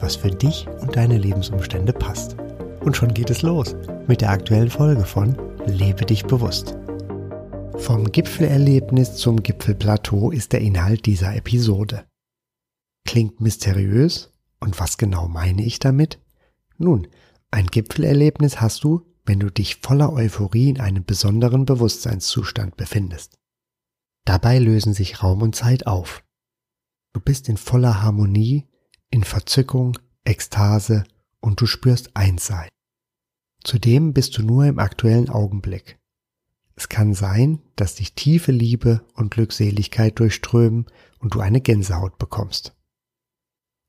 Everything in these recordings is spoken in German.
was für dich und deine Lebensumstände passt. Und schon geht es los mit der aktuellen Folge von Lebe dich bewusst. Vom Gipfelerlebnis zum Gipfelplateau ist der Inhalt dieser Episode. Klingt mysteriös? Und was genau meine ich damit? Nun, ein Gipfelerlebnis hast du, wenn du dich voller Euphorie in einem besonderen Bewusstseinszustand befindest. Dabei lösen sich Raum und Zeit auf. Du bist in voller Harmonie, in Verzückung, Ekstase und du spürst Einssein. Zudem bist du nur im aktuellen Augenblick. Es kann sein, dass dich tiefe Liebe und Glückseligkeit durchströmen und du eine Gänsehaut bekommst.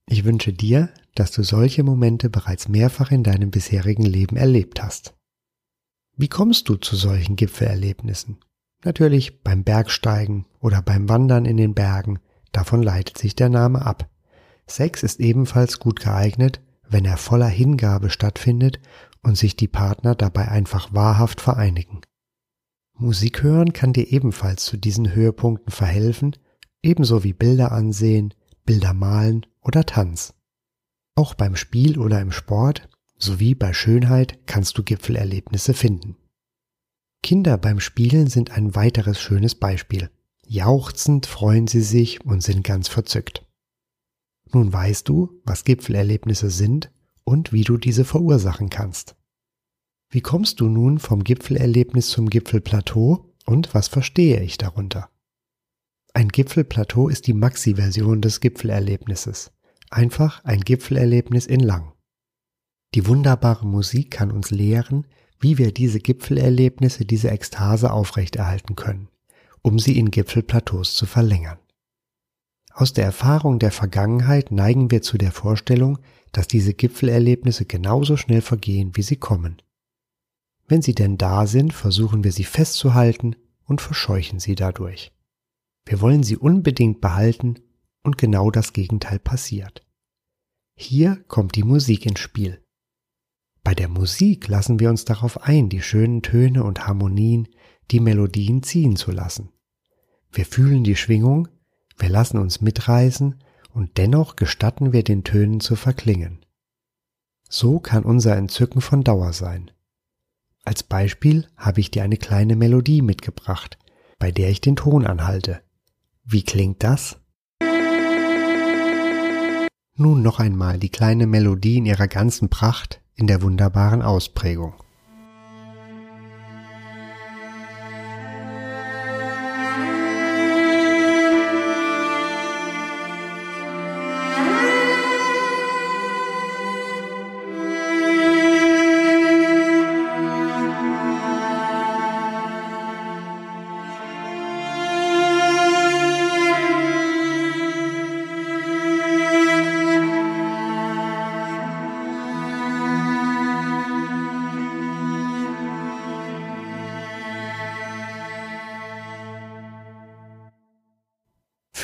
Ich wünsche dir, dass du solche Momente bereits mehrfach in deinem bisherigen Leben erlebt hast. Wie kommst du zu solchen Gipfelerlebnissen? Natürlich beim Bergsteigen oder beim Wandern in den Bergen, davon leitet sich der Name ab. Sex ist ebenfalls gut geeignet, wenn er voller Hingabe stattfindet und sich die Partner dabei einfach wahrhaft vereinigen. Musik hören kann dir ebenfalls zu diesen Höhepunkten verhelfen, ebenso wie Bilder ansehen, Bilder malen oder Tanz. Auch beim Spiel oder im Sport sowie bei Schönheit kannst du Gipfelerlebnisse finden. Kinder beim Spielen sind ein weiteres schönes Beispiel. Jauchzend freuen sie sich und sind ganz verzückt. Nun weißt du, was Gipfelerlebnisse sind und wie du diese verursachen kannst. Wie kommst du nun vom Gipfelerlebnis zum Gipfelplateau und was verstehe ich darunter? Ein Gipfelplateau ist die Maxi-Version des Gipfelerlebnisses. Einfach ein Gipfelerlebnis in lang. Die wunderbare Musik kann uns lehren, wie wir diese Gipfelerlebnisse, diese Ekstase aufrechterhalten können, um sie in Gipfelplateaus zu verlängern. Aus der Erfahrung der Vergangenheit neigen wir zu der Vorstellung, dass diese Gipfelerlebnisse genauso schnell vergehen, wie sie kommen. Wenn sie denn da sind, versuchen wir sie festzuhalten und verscheuchen sie dadurch. Wir wollen sie unbedingt behalten und genau das Gegenteil passiert. Hier kommt die Musik ins Spiel. Bei der Musik lassen wir uns darauf ein, die schönen Töne und Harmonien, die Melodien ziehen zu lassen. Wir fühlen die Schwingung, wir lassen uns mitreißen und dennoch gestatten wir den Tönen zu verklingen. So kann unser Entzücken von Dauer sein. Als Beispiel habe ich dir eine kleine Melodie mitgebracht, bei der ich den Ton anhalte. Wie klingt das? Nun noch einmal die kleine Melodie in ihrer ganzen Pracht in der wunderbaren Ausprägung.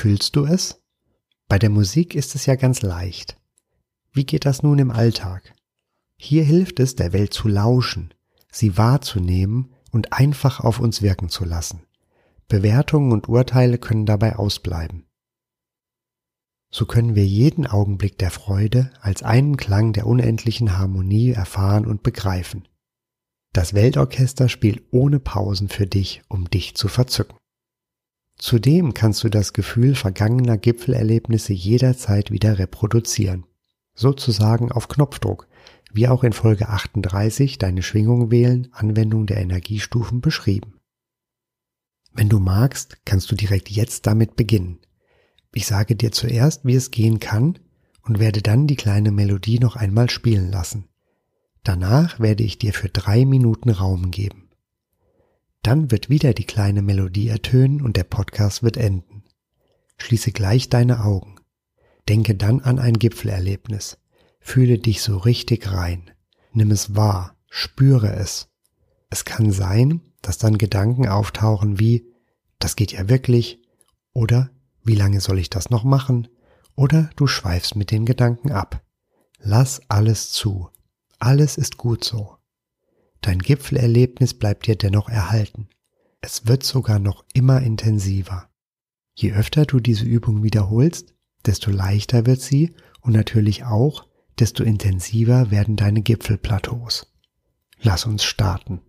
Fühlst du es? Bei der Musik ist es ja ganz leicht. Wie geht das nun im Alltag? Hier hilft es, der Welt zu lauschen, sie wahrzunehmen und einfach auf uns wirken zu lassen. Bewertungen und Urteile können dabei ausbleiben. So können wir jeden Augenblick der Freude als einen Klang der unendlichen Harmonie erfahren und begreifen. Das Weltorchester spielt ohne Pausen für dich, um dich zu verzücken. Zudem kannst du das Gefühl vergangener Gipfelerlebnisse jederzeit wieder reproduzieren. Sozusagen auf Knopfdruck, wie auch in Folge 38 deine Schwingung wählen, Anwendung der Energiestufen beschrieben. Wenn du magst, kannst du direkt jetzt damit beginnen. Ich sage dir zuerst, wie es gehen kann und werde dann die kleine Melodie noch einmal spielen lassen. Danach werde ich dir für drei Minuten Raum geben. Dann wird wieder die kleine Melodie ertönen und der Podcast wird enden. Schließe gleich deine Augen. Denke dann an ein Gipfelerlebnis. Fühle dich so richtig rein. Nimm es wahr, spüre es. Es kann sein, dass dann Gedanken auftauchen wie, das geht ja wirklich, oder wie lange soll ich das noch machen, oder du schweifst mit den Gedanken ab. Lass alles zu. Alles ist gut so. Dein Gipfelerlebnis bleibt dir dennoch erhalten. Es wird sogar noch immer intensiver. Je öfter du diese Übung wiederholst, desto leichter wird sie und natürlich auch, desto intensiver werden deine Gipfelplateaus. Lass uns starten.